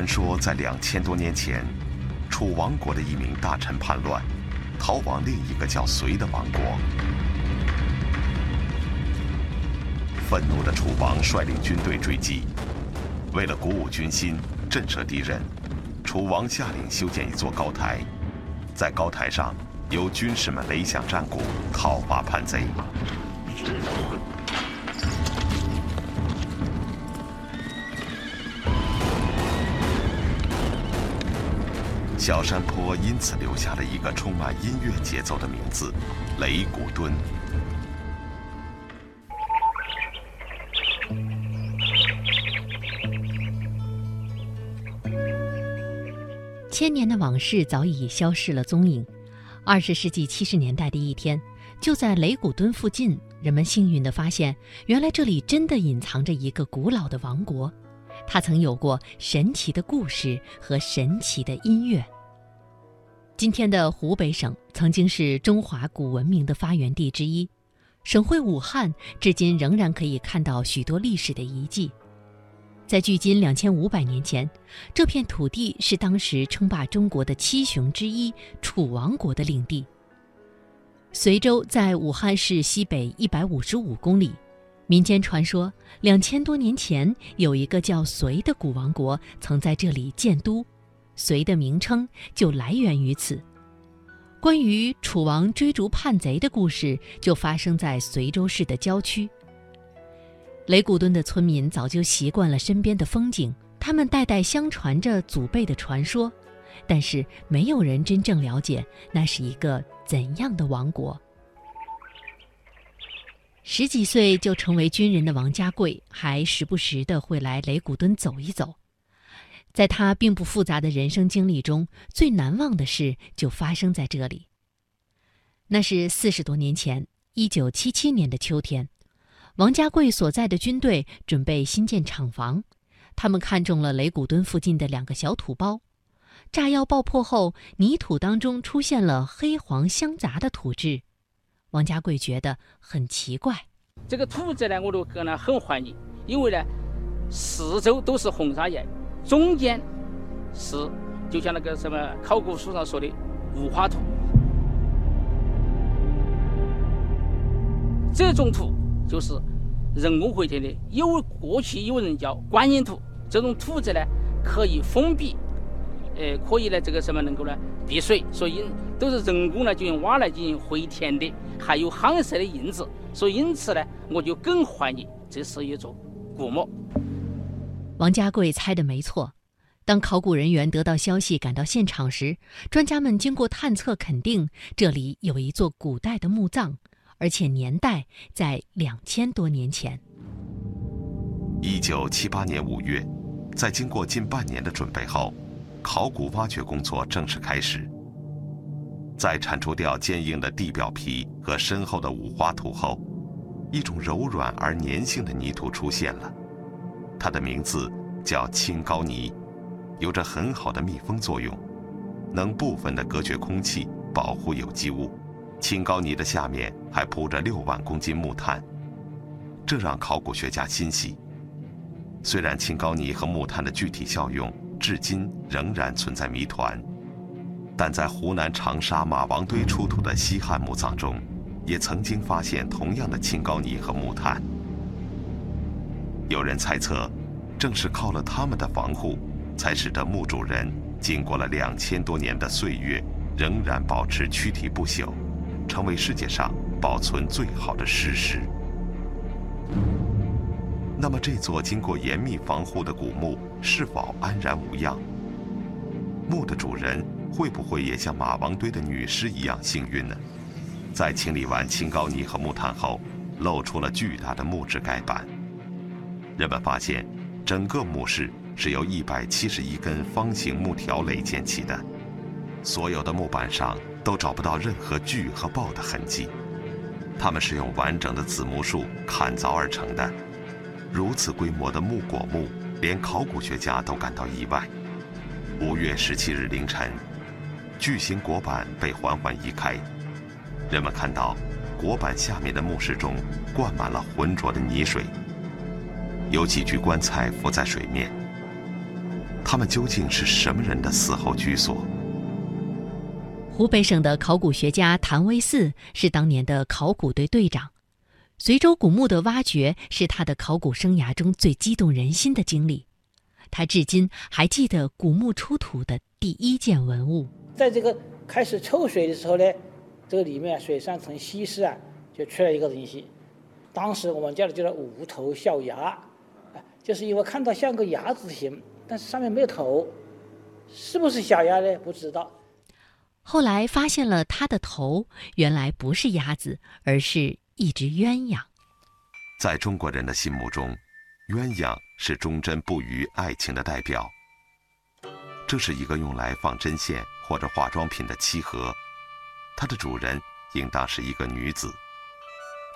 传说在两千多年前，楚王国的一名大臣叛乱，逃往另一个叫隋的王国。愤怒的楚王率领军队追击，为了鼓舞军心、震慑敌人，楚王下令修建一座高台，在高台上由军士们擂响战鼓，讨伐叛贼。小山坡因此留下了一个充满音乐节奏的名字——雷鼓墩。千年的往事早已消失了踪影。二十世纪七十年代的一天，就在雷古墩附近，人们幸运地发现，原来这里真的隐藏着一个古老的王国，它曾有过神奇的故事和神奇的音乐。今天的湖北省曾经是中华古文明的发源地之一，省会武汉至今仍然可以看到许多历史的遗迹。在距今两千五百年前，这片土地是当时称霸中国的七雄之一楚王国的领地。随州在武汉市西北一百五十五公里。民间传说，两千多年前有一个叫隋的古王国曾在这里建都，隋的名称就来源于此。关于楚王追逐叛贼的故事，就发生在随州市的郊区。雷古墩的村民早就习惯了身边的风景，他们代代相传着祖辈的传说，但是没有人真正了解那是一个怎样的王国。十几岁就成为军人的王家贵，还时不时的会来雷古墩走一走。在他并不复杂的人生经历中，最难忘的事就发生在这里。那是四十多年前，一九七七年的秋天。王家贵所在的军队准备新建厂房，他们看中了雷古墩附近的两个小土包。炸药爆破后，泥土当中出现了黑黄相杂的土质。王家贵觉得很奇怪，这个土质呢，我都感到很怀疑，因为呢，四周都是红砂岩，中间是就像那个什么考古书上说的五花土，这种土就是。人工回填的，有过去有人叫观音土，这种土质呢可以封闭，呃，可以呢这个什么能够呢避水，所以都是人工呢就用挖来进行回填的，还有夯实的印子，所以因此呢我就更怀疑这是一座古墓。王家贵猜的没错，当考古人员得到消息赶到现场时，专家们经过探测肯定这里有一座古代的墓葬。而且年代在两千多年前。一九七八年五月，在经过近半年的准备后，考古挖掘工作正式开始。在铲除掉坚硬的地表皮和深厚的五花土后，一种柔软而粘性的泥土出现了，它的名字叫青膏泥，有着很好的密封作用，能部分的隔绝空气，保护有机物。青膏泥的下面还铺着六万公斤木炭，这让考古学家欣喜。虽然青膏泥和木炭的具体效用至今仍然存在谜团，但在湖南长沙马王堆出土的西汉墓葬中，也曾经发现同样的青膏泥和木炭。有人猜测，正是靠了他们的防护，才使得墓主人经过了两千多年的岁月，仍然保持躯体不朽。成为世界上保存最好的石狮。那么，这座经过严密防护的古墓是否安然无恙？墓的主人会不会也像马王堆的女尸一样幸运呢？在清理完青膏泥和木炭后，露出了巨大的木质盖板。人们发现，整个墓室是由一百七十一根方形木条垒建起的，所有的木板上。都找不到任何锯和刨的痕迹，它们是用完整的紫木树砍凿而成的。如此规模的木椁墓，连考古学家都感到意外。五月十七日凌晨，巨型椁板被缓缓移开，人们看到椁板下面的墓室中灌满了浑浊的泥水，有几具棺材浮在水面。他们究竟是什么人的死后居所？湖北省的考古学家谭维四是当年的考古队队长，随州古墓的挖掘是他的考古生涯中最激动人心的经历。他至今还记得古墓出土的第一件文物。在这个开始抽水的时候呢，这个里面水上层稀释啊，就出来一个东西。当时我们叫的叫做无头象牙，就是因为看到像个鸭子形，但是上面没有头，是不是小鸭呢？不知道。后来发现了它的头，原来不是鸭子，而是一只鸳鸯。在中国人的心目中，鸳鸯是忠贞不渝爱情的代表。这是一个用来放针线或者化妆品的漆盒，它的主人应当是一个女子。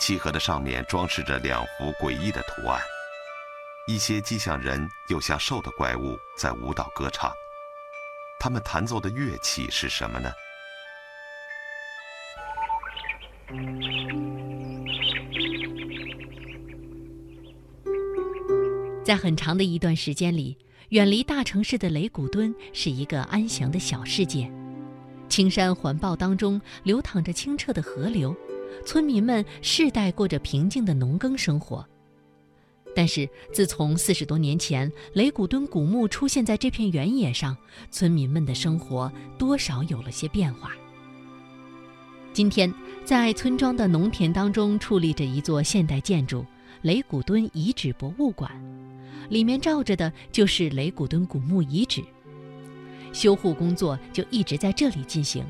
漆盒的上面装饰着两幅诡异的图案，一些既像人又像兽的怪物在舞蹈歌唱。他们弹奏的乐器是什么呢？在很长的一段时间里，远离大城市的雷古墩是一个安详的小世界。青山环抱当中流淌着清澈的河流，村民们世代过着平静的农耕生活。但是，自从四十多年前雷古墩古墓出现在这片原野上，村民们的生活多少有了些变化。今天，在村庄的农田当中矗立着一座现代建筑——雷古墩遗址博物馆，里面罩着的就是雷古墩古墓遗址，修护工作就一直在这里进行。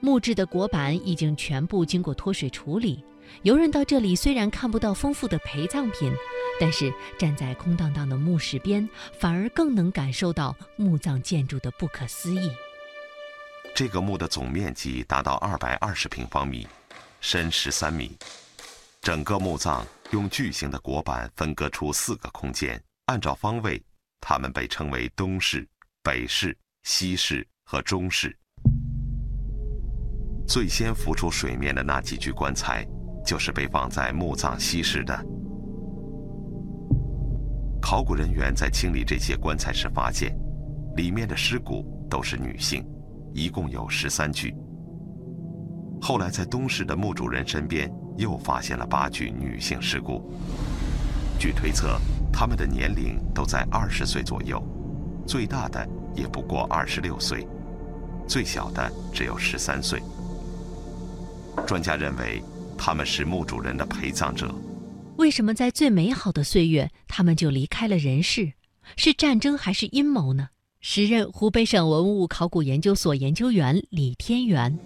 木质的椁板已经全部经过脱水处理。游人到这里虽然看不到丰富的陪葬品，但是站在空荡荡的墓室边，反而更能感受到墓葬建筑的不可思议。这个墓的总面积达到二百二十平方米，深十三米。整个墓葬用巨型的椁板分割出四个空间，按照方位，它们被称为东室、北室、西室和中室。最先浮出水面的那几具棺材。就是被放在墓葬西室的。考古人员在清理这些棺材时发现，里面的尸骨都是女性，一共有十三具。后来在东室的墓主人身边又发现了八具女性尸骨。据推测，她们的年龄都在二十岁左右，最大的也不过二十六岁，最小的只有十三岁。专家认为。他们是墓主人的陪葬者。为什么在最美好的岁月，他们就离开了人世？是战争还是阴谋呢？时任湖北省文物考古研究所研究员李天元，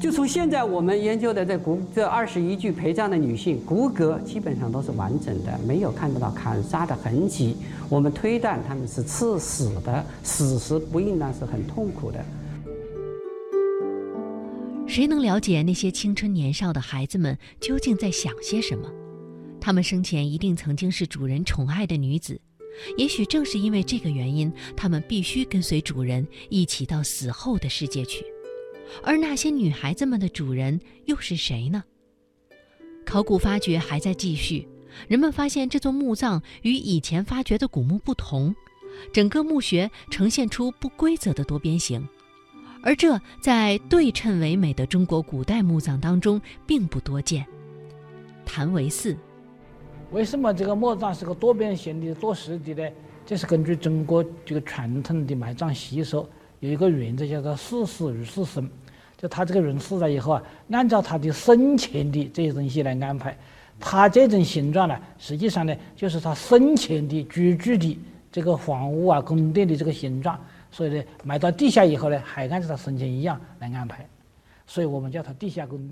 就从现在我们研究的这骨这二十一具陪葬的女性骨骼基本上都是完整的，没有看得到砍杀的痕迹。我们推断他们是刺死的，死时不应当是很痛苦的。谁能了解那些青春年少的孩子们究竟在想些什么？他们生前一定曾经是主人宠爱的女子，也许正是因为这个原因，他们必须跟随主人一起到死后的世界去。而那些女孩子们的主人又是谁呢？考古发掘还在继续，人们发现这座墓葬与以前发掘的古墓不同，整个墓穴呈现出不规则的多边形。而这在对称唯美的中国古代墓葬当中并不多见。谭维四，为什么这个墓葬是个多边形的多实的呢？这是根据中国这个传统的埋葬习俗，有一个原则叫做“四死如死生”，就他这个人死了以后啊，按照他的生前的这些东西来安排。他这种形状呢，实际上呢，就是他生前的居住的这个房屋啊、宫殿的这个形状。所以呢，埋到地下以后呢，还按照他生前一样来安排，所以我们叫他地下工。